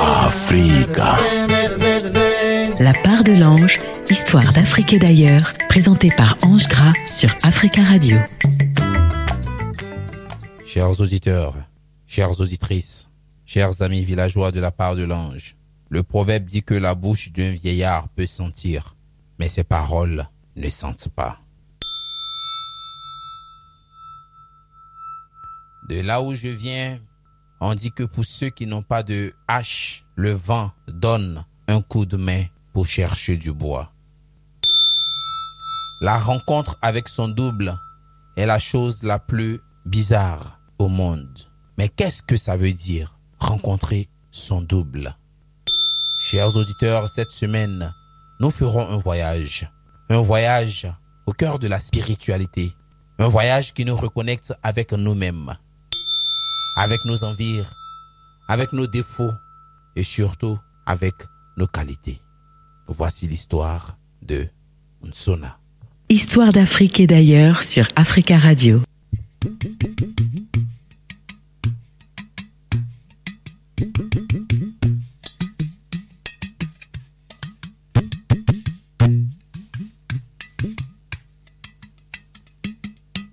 Africa. La part de l'ange, histoire d'Afrique et d'ailleurs, présentée par Ange Gras sur Africa Radio. Chers auditeurs, chères auditrices, chers amis villageois de la part de l'ange, le proverbe dit que la bouche d'un vieillard peut sentir, mais ses paroles ne sentent pas. De là où je viens, on dit que pour ceux qui n'ont pas de hache, le vent donne un coup de main pour chercher du bois. La rencontre avec son double est la chose la plus bizarre au monde. Mais qu'est-ce que ça veut dire rencontrer son double? Chers auditeurs, cette semaine, nous ferons un voyage. Un voyage au cœur de la spiritualité. Un voyage qui nous reconnecte avec nous-mêmes, avec nos envies, avec nos défauts et surtout avec nos qualités. Voici l'histoire de Nsona. Histoire d'Afrique et d'ailleurs sur Africa Radio.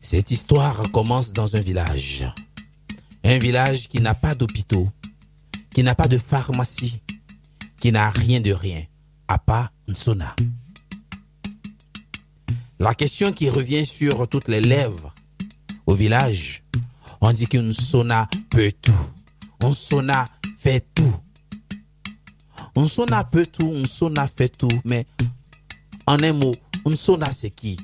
Cette histoire commence dans un village. Un village qui n'a pas d'hôpitaux, qui n'a pas de pharmacie, qui n'a rien de rien, à part Nsona. La question qui revient sur toutes les lèvres au village, on dit qu'une Nsona peut tout. Nsona fait tout. Nsona peut tout, Nsona fait tout, mais en un mot, Nsona c'est qui?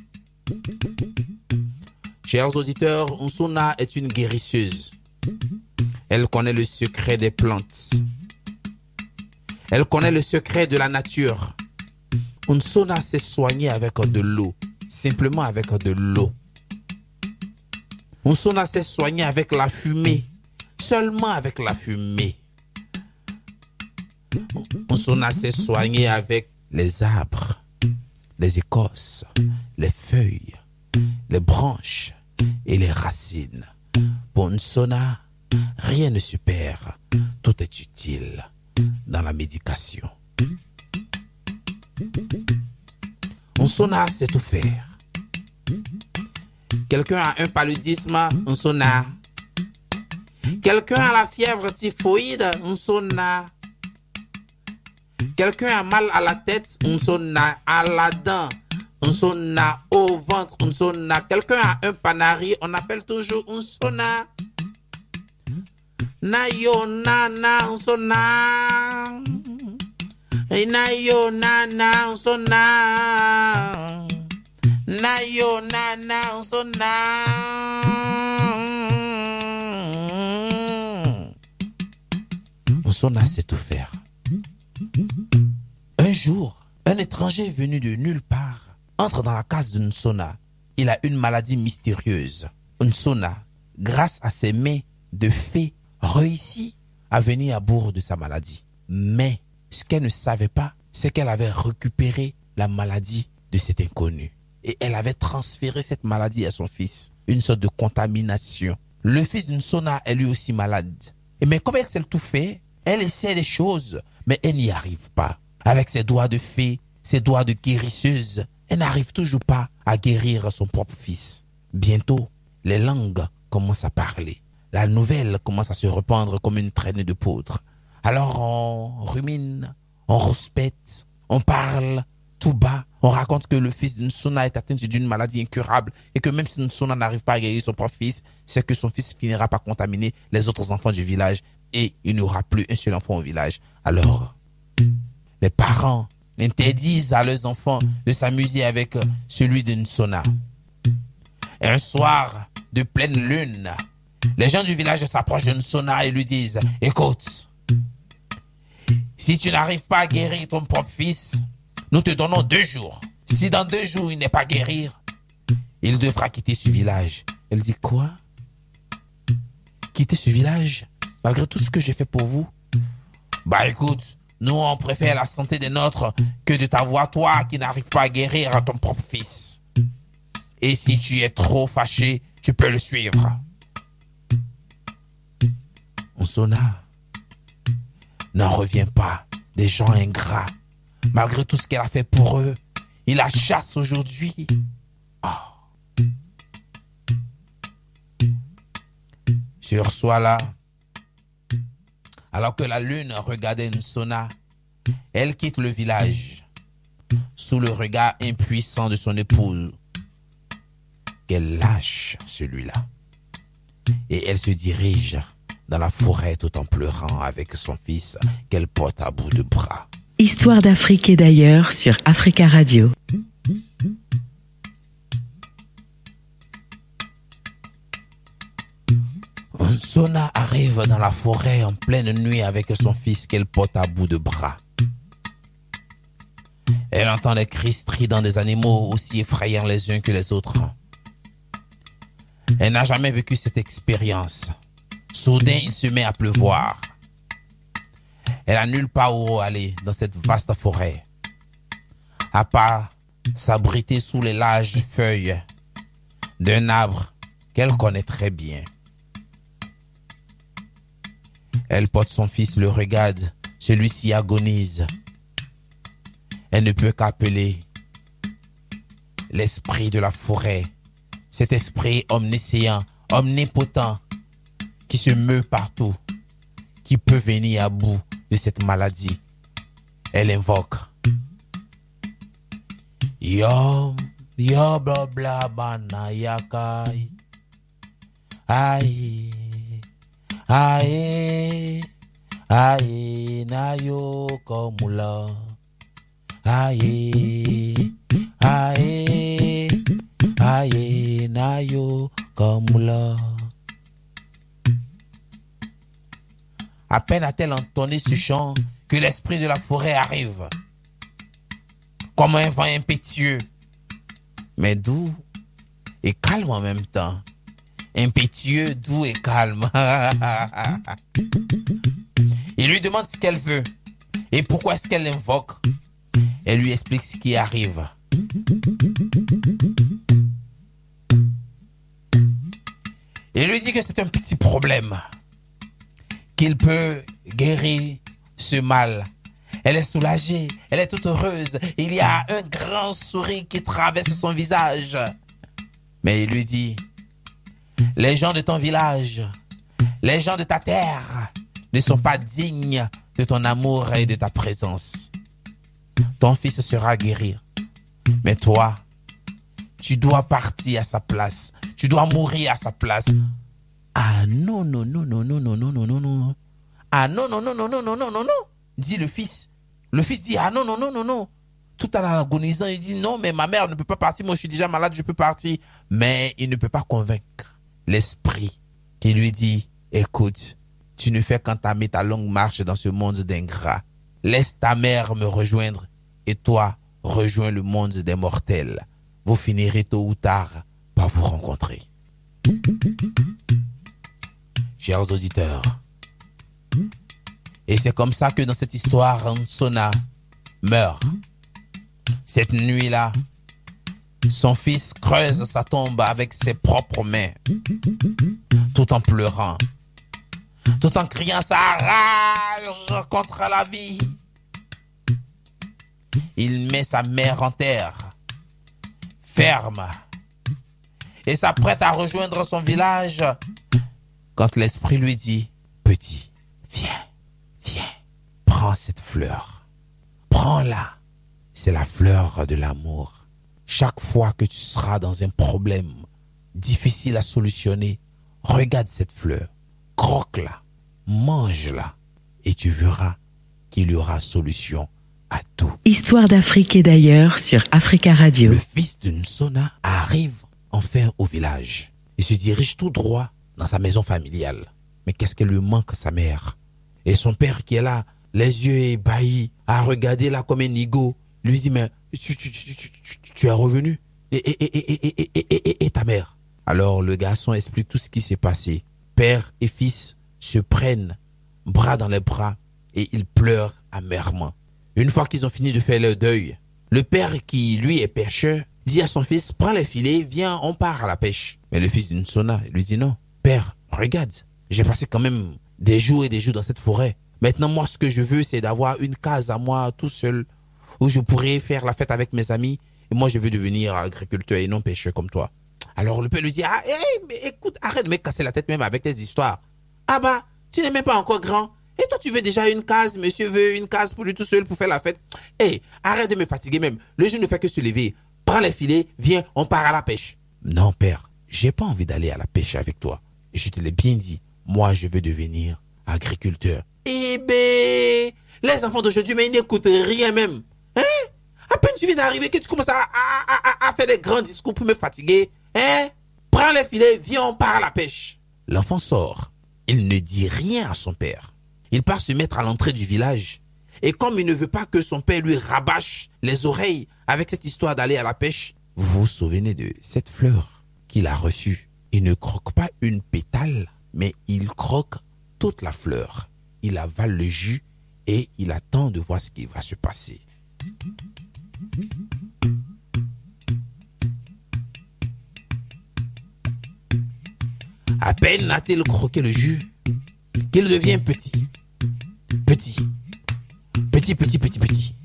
Chers auditeurs, Nsona est une guérisseuse. Elle connaît le secret des plantes. Elle connaît le secret de la nature. Unsona s'est soigné avec de l'eau, simplement avec de l'eau. Unsona s'est soigné avec la fumée, seulement avec la fumée. Unsona s'est soigné avec les arbres, les écorces, les feuilles, les branches et les racines. Pour Unsona, rien ne se perd, tout est utile dans la médication. On sonna sait tout faire. Quelqu'un a un paludisme, on sonna. Quelqu'un a la fièvre typhoïde, on sonna. Quelqu'un a mal à la tête, on sonna. À la dent, on sonna. Au ventre, on sonna. Quelqu'un a un panari, on appelle toujours on sonna. Na yo na na nsona. Na yo na na nsona. Na yo na na nsona. Nsona sait tout. Un jour, un étranger venu de nulle part entre dans la case de Nsona. Il a une maladie mystérieuse. Nsona, grâce à ses mains de fée, réussit à venir à bout de sa maladie. Mais ce qu'elle ne savait pas, c'est qu'elle avait récupéré la maladie de cet inconnu. Et elle avait transféré cette maladie à son fils. Une sorte de contamination. Le fils d'une Sona est lui aussi malade. Et mais comme elle sait tout fait, elle essaie des choses, mais elle n'y arrive pas. Avec ses doigts de fée, ses doigts de guérisseuse, elle n'arrive toujours pas à guérir son propre fils. Bientôt, les langues commencent à parler la nouvelle commence à se répandre comme une traînée de poudre. Alors on rumine, on rouspète, on parle tout bas. On raconte que le fils d'une Sona est atteint d'une maladie incurable et que même si Sona n'arrive pas à guérir son propre fils, c'est que son fils finira par contaminer les autres enfants du village et il n'y aura plus un seul enfant au village. Alors, les parents interdisent à leurs enfants de s'amuser avec celui d'une. Et un soir de pleine lune, les gens du village s'approchent de Nsona et lui disent, écoute, si tu n'arrives pas à guérir ton propre fils, nous te donnons deux jours. Si dans deux jours il n'est pas guéri, il devra quitter ce village. Elle dit, quoi? Quitter ce village? Malgré tout ce que j'ai fait pour vous? Bah écoute, nous on préfère la santé des nôtres que de t'avoir toi qui n'arrive pas à guérir ton propre fils. Et si tu es trop fâché, tu peux le suivre. Sona n'en revient pas des gens ingrats. Malgré tout ce qu'elle a fait pour eux, il la chasse aujourd'hui. Oh. Sur soi là, alors que la lune regardait Nsona, elle quitte le village sous le regard impuissant de son épouse qu'elle lâche celui-là. Et elle se dirige dans la forêt tout en pleurant avec son fils qu'elle porte à bout de bras. Histoire d'Afrique et d'ailleurs sur Africa Radio. Zona arrive dans la forêt en pleine nuit avec son fils qu'elle porte à bout de bras. Elle entend les cris stridents des animaux aussi effrayants les uns que les autres. Elle n'a jamais vécu cette expérience. Soudain, il se met à pleuvoir. Elle a nulle part où aller dans cette vaste forêt. À part s'abriter sous les larges feuilles d'un arbre qu'elle connaît très bien. Elle porte son fils, le regarde, celui-ci agonise. Elle ne peut qu'appeler l'esprit de la forêt, cet esprit omniscient, omnipotent, qui se meut partout, qui peut venir à bout de cette maladie. Elle invoque. Yom, yo bla bla bana yakai. Aïe, aïe, aïe, na yo komula. Aïe, aïe, aïe, na yo komula. À peine a-t-elle entonné ce chant que l'esprit de la forêt arrive. Comme un vent impétueux, mais doux et calme en même temps. Impétueux, doux et calme. Il lui demande ce qu'elle veut et pourquoi est-ce qu'elle l'invoque. Elle lui explique ce qui arrive. Il lui dit que c'est un petit problème qu'il peut guérir ce mal. Elle est soulagée, elle est toute heureuse. Il y a un grand sourire qui traverse son visage. Mais il lui dit, les gens de ton village, les gens de ta terre ne sont pas dignes de ton amour et de ta présence. Ton fils sera guéri. Mais toi, tu dois partir à sa place. Tu dois mourir à sa place. Ah non, non, non, non, non, non, non, non, non, non. Ah non, non, non, non, non, non, non, non, non, dit le fils. Le fils dit, ah non, non, non, non, non. Tout en agonisant, il dit, non, mais ma mère ne peut pas partir. Moi, je suis déjà malade, je peux partir. Mais il ne peut pas convaincre l'esprit qui lui dit, écoute, tu ne fais qu'entamer ta longue marche dans ce monde d'ingrats. Laisse ta mère me rejoindre et toi, rejoins le monde des mortels. Vous finirez tôt ou tard par vous rencontrer. Chers auditeurs, et c'est comme ça que dans cette histoire, Sona meurt. Cette nuit-là, son fils creuse sa tombe avec ses propres mains, tout en pleurant, tout en criant sa rage contre la vie. Il met sa mère en terre, ferme, et s'apprête à rejoindre son village quand l'esprit lui dit, petit, viens, viens, prends cette fleur, prends-la. C'est la fleur de l'amour. Chaque fois que tu seras dans un problème difficile à solutionner, regarde cette fleur, croque-la, mange-la, et tu verras qu'il y aura solution à tout. Histoire d'Afrique et d'ailleurs sur Africa Radio. Le fils d'une Sona arrive enfin au village et se dirige tout droit dans sa maison familiale. Mais qu'est-ce qu'elle lui manque, sa mère? Et son père qui est là, les yeux ébahis, à regarder là comme un nigo, lui dit, mais tu, tu, tu, tu, es revenu et, et, et, et, ta mère Alors le garçon explique tout ce qui s'est passé. Père et fils se prennent bras dans les bras et ils pleurent amèrement. Une fois qu'ils ont fini de faire leur deuil, le père qui, lui, est pêcheur, dit à son fils, prends les filets, viens, on part à la pêche. Mais le fils d'une sona lui dit non. Père, regarde, j'ai passé quand même des jours et des jours dans cette forêt. Maintenant, moi, ce que je veux, c'est d'avoir une case à moi tout seul où je pourrais faire la fête avec mes amis. Et moi, je veux devenir agriculteur et non pêcheur comme toi. Alors le père lui dit, ah, mais écoute, arrête de me casser la tête même avec tes histoires. Ah bah, tu n'es même pas encore grand. Et toi, tu veux déjà une case, monsieur veut une case pour lui tout seul pour faire la fête. Hé, arrête de me fatiguer même. Le jour ne fait que se lever. Prends les filets, viens, on part à la pêche. Non, père, j'ai pas envie d'aller à la pêche avec toi. Je te l'ai bien dit. Moi, je veux devenir agriculteur. Eh ben, les enfants d'aujourd'hui, mais ils n'écoutent rien même. Hein? À peine tu viens d'arriver que tu commences à, faire des grands discours pour me fatiguer. Hein? Prends les filets, viens, on part à la pêche. L'enfant sort. Il ne dit rien à son père. Il part se mettre à l'entrée du village. Et comme il ne veut pas que son père lui rabâche les oreilles avec cette histoire d'aller à la pêche, vous vous souvenez de cette fleur qu'il a reçue. Il ne croque pas une pétale, mais il croque toute la fleur. Il avale le jus et il attend de voir ce qui va se passer. À peine a-t-il croqué le jus qu'il devient petit. Petit. Petit, petit, petit, petit.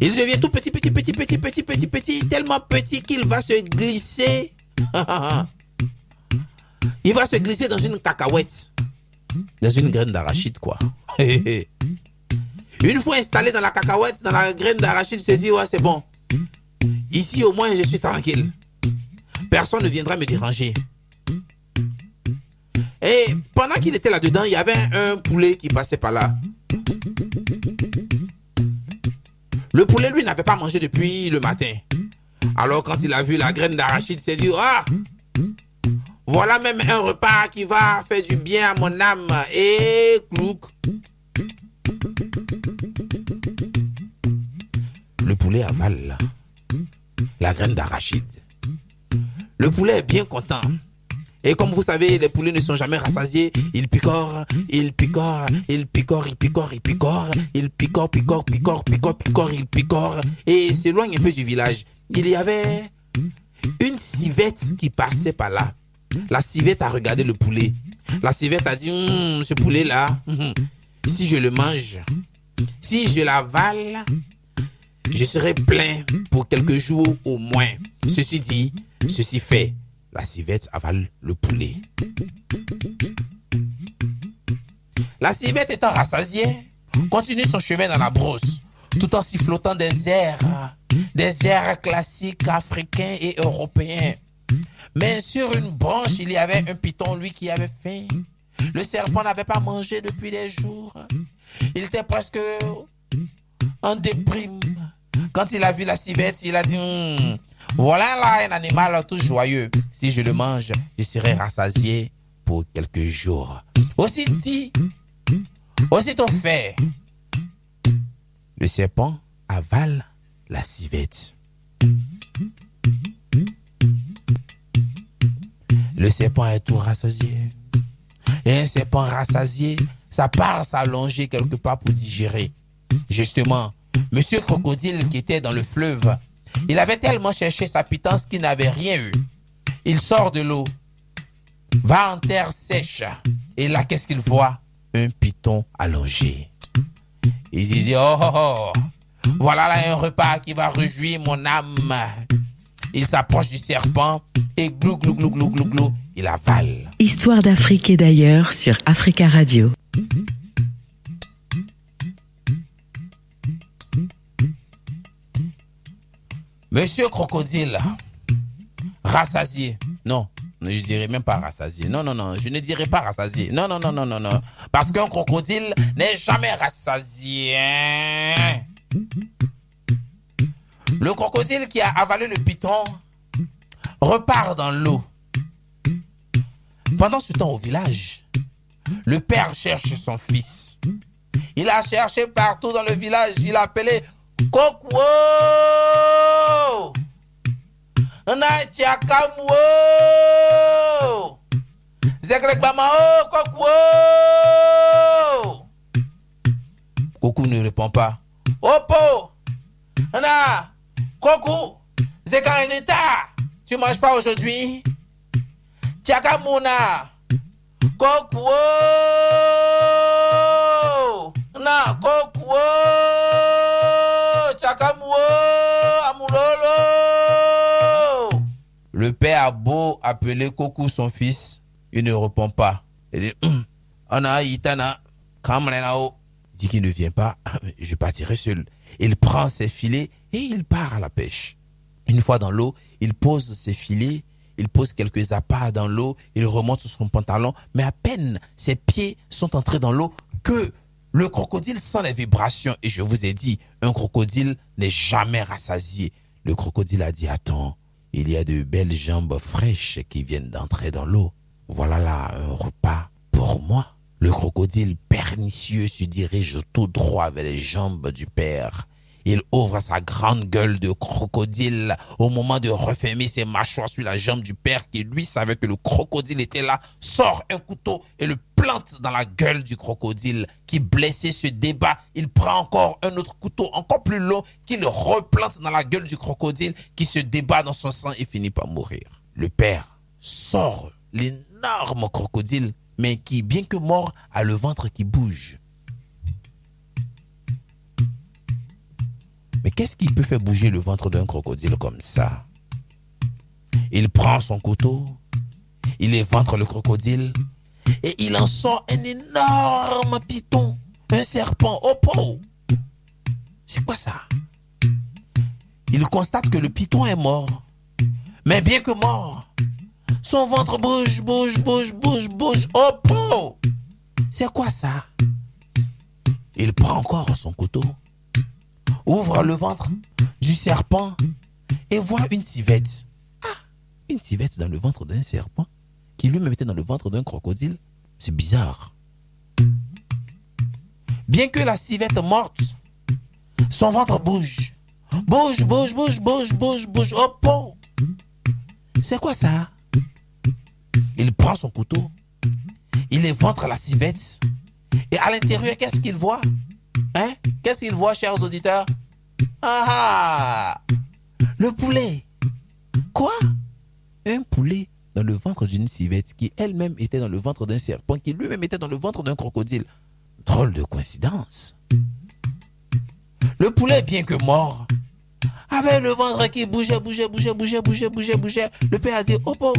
Il devient tout petit, petit, petit, petit, petit, petit, petit, tellement petit qu'il va se glisser. Il va se glisser dans une cacahuète. Dans une graine d'arachide, quoi. Une fois installé dans la cacahuète, dans la graine d'arachide, il se dit, ouais, c'est bon. Ici, au moins, je suis tranquille. Personne ne viendra me déranger. Et pendant qu'il était là-dedans, il y avait un poulet qui passait par là. Le poulet, lui, n'avait pas mangé depuis le matin. Alors, quand il a vu la graine d'arachide, il s'est dit, ah, voilà même un repas qui va faire du bien à mon âme. Et clouc. Poulet avale la graine d'arachide. Le poulet est bien content. Et comme vous savez, les poulets ne sont jamais rassasiés. Ils picorent, ils picorent, ils picorent, ils picorent, ils picorent, ils picorent, picorent, picorent, picorent, picorent, ils picorent. Et s'éloignent un peu du village. Il y avait une civette qui passait par là. La civette a regardé le poulet. La civette a dit, hum, ce poulet-là, hum, si je le mange, si je l'avale, je serai plein pour quelques jours au moins. Ceci dit, ceci fait, la civette avale le poulet. La civette étant rassasiée, continue son chemin dans la brosse, tout en sifflotant des airs, des airs classiques africains et européens. Mais sur une branche, il y avait un python, lui, qui avait faim. Le serpent n'avait pas mangé depuis des jours. Il était presque en déprime. Quand il a vu la civette, il a dit, hmm, voilà là un animal tout joyeux. Si je le mange, je serai rassasié pour quelques jours. Aussi dit, aussitôt fait, le serpent avale la civette. Le serpent est tout rassasié. Et un serpent rassasié, ça part s'allonger quelque part pour digérer. Justement, Monsieur Crocodile qui était dans le fleuve, il avait tellement cherché sa pitance qu'il n'avait rien eu. Il sort de l'eau, va en terre sèche, et là, qu'est-ce qu'il voit? Un python allongé. Il se dit, oh, oh, oh, voilà là un repas qui va réjouir mon âme. Il s'approche du serpent et glou, glou, glou, glou, glou, glou, il avale. Histoire d'Afrique et d'ailleurs sur Africa Radio. Monsieur Crocodile, rassasié. Non, je dirais même pas rassasié. Non, non, non, je ne dirais pas rassasié. Non, non, non, non, non, non. Parce qu'un crocodile n'est jamais rassasié. Le crocodile qui a avalé le python repart dans l'eau. Pendant ce temps au village, le père cherche son fils. Il a cherché partout dans le village. Il a appelé kokwo na chakamuo zekrek bama kokwo oh, Koku ne répond pas. Opo na koku zekarelita tu manges pas aujourd'hui? Chakamuna kokuo na kokuo le père a beau appeler Koku son fils, il ne répond pas. Il dit, hum, Ana Itana, Kamrenao. Dit qu'il ne vient pas, je partirai seul. Il prend ses filets et il part à la pêche. Une fois dans l'eau, il pose ses filets, il pose quelques appâts dans l'eau, il remonte sur son pantalon, mais à peine ses pieds sont entrés dans l'eau que le crocodile sent les vibrations. Et je vous ai dit, un crocodile n'est jamais rassasié. Le crocodile a dit, attends, il y a de belles jambes fraîches qui viennent d'entrer dans l'eau. Voilà là un repas pour moi. Le crocodile pernicieux se dirige tout droit vers les jambes du père. Il ouvre sa grande gueule de crocodile au moment de refermer ses mâchoires sur la jambe du père qui lui savait que le crocodile était là, sort un couteau et le plante dans la gueule du crocodile qui blessé se débat. Il prend encore un autre couteau encore plus long qu'il replante dans la gueule du crocodile qui se débat dans son sang et finit par mourir. Le père sort l'énorme crocodile mais qui, bien que mort, a le ventre qui bouge. Mais qu'est-ce qui peut faire bouger le ventre d'un crocodile comme ça? Il prend son couteau, il éventre le crocodile et il en sort un énorme python, un serpent au pot. C'est quoi ça? Il constate que le python est mort. Mais bien que mort, son ventre bouge, bouge, bouge, bouge, bouge. Oh, pot C'est quoi ça? Il prend encore son couteau, ouvre le ventre du serpent et voit une civette. Ah, une civette dans le ventre d'un serpent qui lui-même était dans le ventre d'un crocodile. C'est bizarre. Bien que la civette morte, son ventre bouge. Bouge, bouge, bouge, bouge, bouge, bouge. Oh, pot C'est quoi ça? Il prend son couteau, il éventre la civette, et à l'intérieur, qu'est-ce qu'il voit? Hein? Qu'est-ce qu'il voit, chers auditeurs? Ah Le poulet. Quoi? Un poulet dans le ventre d'une civette qui elle-même était dans le ventre d'un serpent, qui lui-même était dans le ventre d'un crocodile. Drôle de coïncidence. Le poulet, bien que mort, avait le ventre qui bougeait, bougeait, bougeait, bougeait, bougeait, bougeait, bougeait. Le père a dit, oh, oh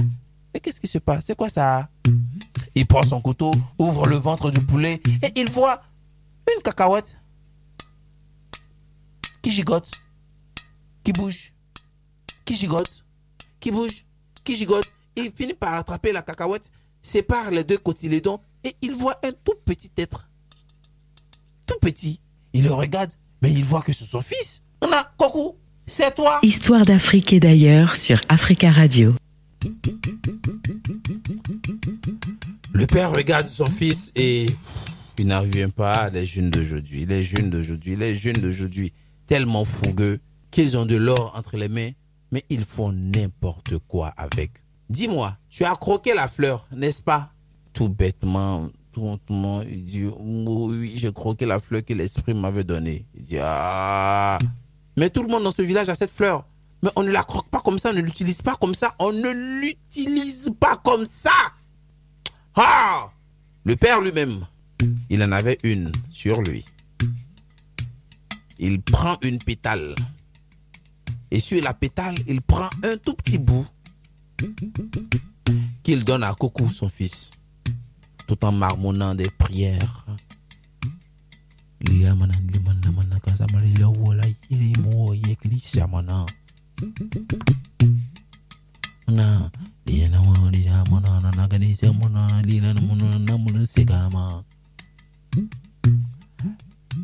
mais qu'est-ce qui se passe? C'est quoi ça Il prend son couteau, ouvre le ventre du poulet et il voit une cacahuète qui gigote, qui bouge, qui gigote, qui bouge, qui gigote? Et il finit par attraper la cacahuète, sépare les deux cotylédons et il voit un tout petit être. Tout petit. Il le regarde, mais il voit que c'est son fils. On a, coucou, c'est toi. Histoire d'Afrique et d'ailleurs sur Africa Radio. Le père regarde son fils et il revient pas les jeunes d'aujourd'hui. Les jeunes d'aujourd'hui, les jeunes d'aujourd'hui, tellement fougueux qu'ils ont de l'or entre les mains, mais ils font n'importe quoi avec. Dis-moi, tu as croqué la fleur, n'est-ce pas? Tout bêtement, tout bêtement, il dit, oui, j'ai croqué la fleur que l'esprit m'avait donnée. Il dit, ah, mais tout le monde dans ce village a cette fleur. Mais on ne la croque pas comme ça, on ne l'utilise pas comme ça, on ne l'utilise pas comme ça. Ah Le père lui-même, il en avait une sur lui. Il prend une pétale. Et sur la pétale, il prend un tout petit bout qu'il donne à Coco, son fils, tout en marmonnant des prières.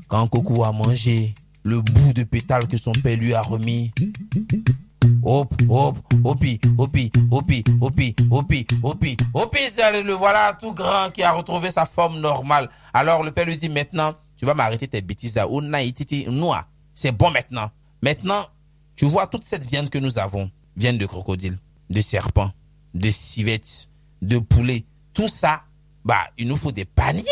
Quand a mangé le bout de pétale que son père lui a remis, hop, hop, hopi, hopi, hopi, hopi, hopi, hopi, hopi, le voilà tout grand qui a retrouvé sa forme normale. Alors le père lui dit maintenant, tu vas m'arrêter tes bêtises là. C'est bon maintenant. Maintenant, tu vois toute cette viande que nous avons, viande de crocodile, de serpent, de civette, de poulet, tout ça, bah, il nous faut des paniers.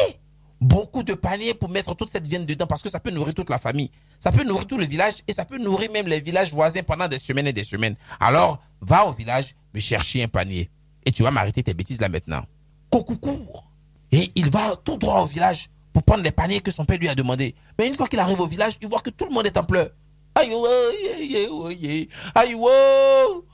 Beaucoup de paniers pour mettre toute cette viande dedans parce que ça peut nourrir toute la famille. Ça peut nourrir tout le village et ça peut nourrir même les villages voisins pendant des semaines et des semaines. Alors, va au village me chercher un panier. Et tu vas m'arrêter tes bêtises là maintenant. Coucou court. Et il va tout droit au village pour prendre les paniers que son père lui a demandé. Mais une fois qu'il arrive au village, il voit que tout le monde est en pleurs. Aïe, aïe, aïe, aïe, aïe, aïe, oh oh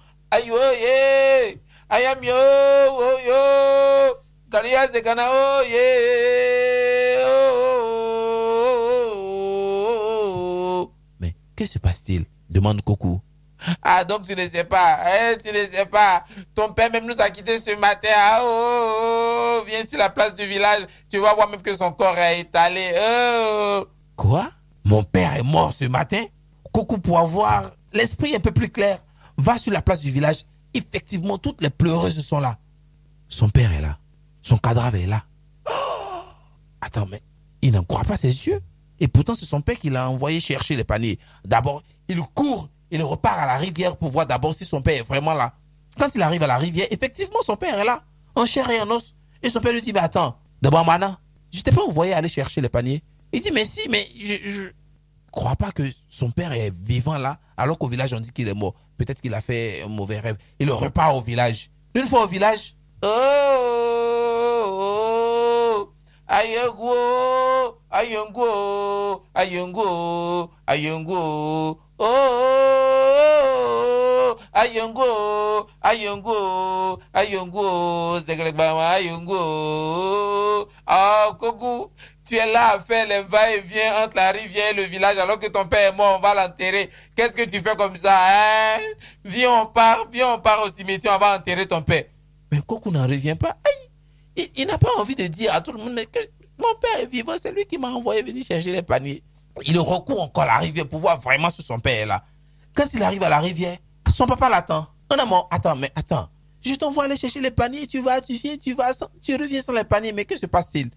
que se passe-t-il? demande Coco. Ah, donc tu ne sais pas, hein, tu ne sais pas. Ton père même nous a quittés ce matin. Ah, oh, oh, oh, viens sur la place du village, tu vas voir même que son corps est étalé. Oh. Quoi? Mon père est mort ce matin? Coco, pour avoir l'esprit un peu plus clair, va sur la place du village. Effectivement, toutes les pleureuses sont là. Son père est là. Son cadavre est là. Oh Attends, mais il n'en croit pas ses yeux. Et pourtant, c'est son père qui l'a envoyé chercher les paniers. D'abord, il court, il repart à la rivière pour voir d'abord si son père est vraiment là. Quand il arrive à la rivière, effectivement, son père est là, en chair et en os. Et son père lui dit, mais attends, d'abord, Mana, je t'ai pas envoyé aller chercher les paniers. Il dit, mais si, mais je, ne crois pas que son père est vivant là, alors qu'au village, on dit qu'il est mort. Peut-être qu'il a fait un mauvais rêve. Il repart au village. Une fois au village, oh, oh, ayongo, ayongo, ayongo, ayongo, oh, ayongo, ayongo, ayongo, ayongo, ah, kogu. Tu es là à faire les va-et-vient entre la rivière et le village alors que ton père est mort, on va l'enterrer. Qu'est-ce que tu fais comme ça, hein? Viens, on part, viens, on part au cimetière, on va enterrer ton père. Mais Coco n'en revient pas. il, n'a pas envie de dire à tout le monde, mais mon père est vivant, c'est lui qui m'a envoyé venir chercher les paniers. Il recourt encore à la rivière pour voir vraiment si son père est là. Quand il arrive à la rivière, son papa l'attend. Un amant, attends, mais attends. Je t'envoie aller chercher les paniers, tu vas, tu viens, tu vas, tu reviens sans les paniers, mais que se passe-t-il?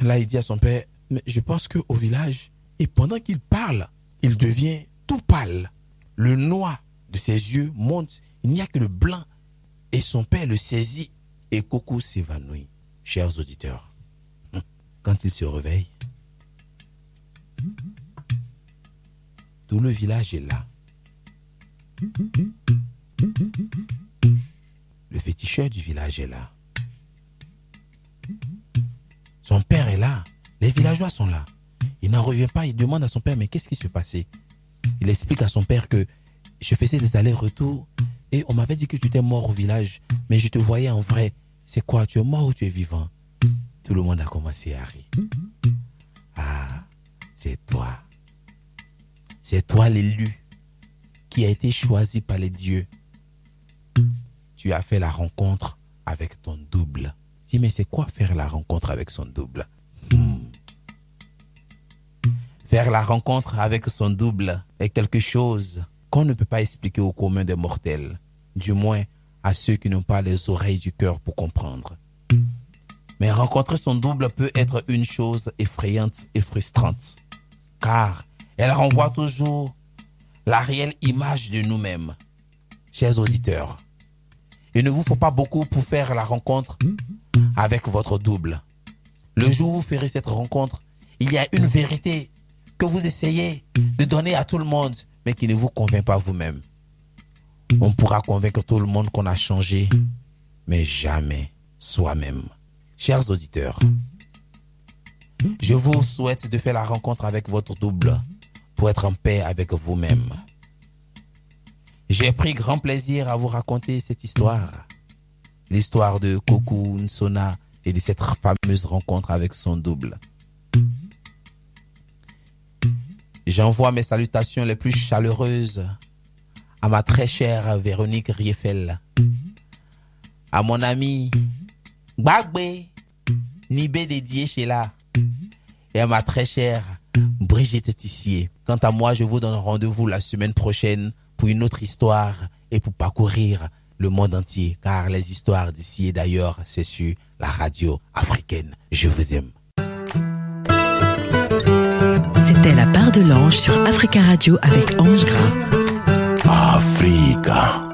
Là, il dit à son père, mais je pense qu'au village, et pendant qu'il parle, il devient tout pâle. Le noir de ses yeux monte, il n'y a que le blanc. Et son père le saisit et Coco s'évanouit. Chers auditeurs, quand il se réveille, tout le village est là. Le féticheur du village est là. Son père est là. Les villageois sont là. Il n'en revient pas. Il demande à son père, mais qu'est-ce qui se passait Il explique à son père que je faisais des allers-retours et on m'avait dit que tu étais mort au village, mais je te voyais en vrai. C'est quoi? Tu es mort ou tu es vivant? Tout le monde a commencé à rire. Ah, c'est toi. C'est toi l'élu qui a été choisi par les dieux. Tu as fait la rencontre avec ton double. Dis, mais c'est quoi faire la rencontre avec son double? Hmm. Faire la rencontre avec son double est quelque chose qu'on ne peut pas expliquer au commun des mortels, du moins à ceux qui n'ont pas les oreilles du cœur pour comprendre. Mais rencontrer son double peut être une chose effrayante et frustrante, car elle renvoie toujours la réelle image de nous-mêmes. Chers auditeurs, il ne vous faut pas beaucoup pour faire la rencontre avec votre double. Le jour où vous ferez cette rencontre, il y a une vérité que vous essayez de donner à tout le monde, mais qui ne vous convainc pas vous-même. On pourra convaincre tout le monde qu'on a changé, mais jamais soi-même. Chers auditeurs, je vous souhaite de faire la rencontre avec votre double pour être en paix avec vous-même. J'ai pris grand plaisir à vous raconter cette histoire l'histoire de Koku Nsona et de cette fameuse rencontre avec son double. J'envoie mes salutations les plus chaleureuses à ma très chère Véronique Riefel, à mon ami Gbagbe Nibé dédié chez là, et à ma très chère Brigitte Tissier. Quant à moi, je vous donne rendez-vous la semaine prochaine pour une autre histoire et pour parcourir le monde entier, car les histoires d'ici et d'ailleurs, c'est sur la radio africaine. Je vous aime. C'était la part de l'ange sur Africa Radio avec Ange Gras. Africa.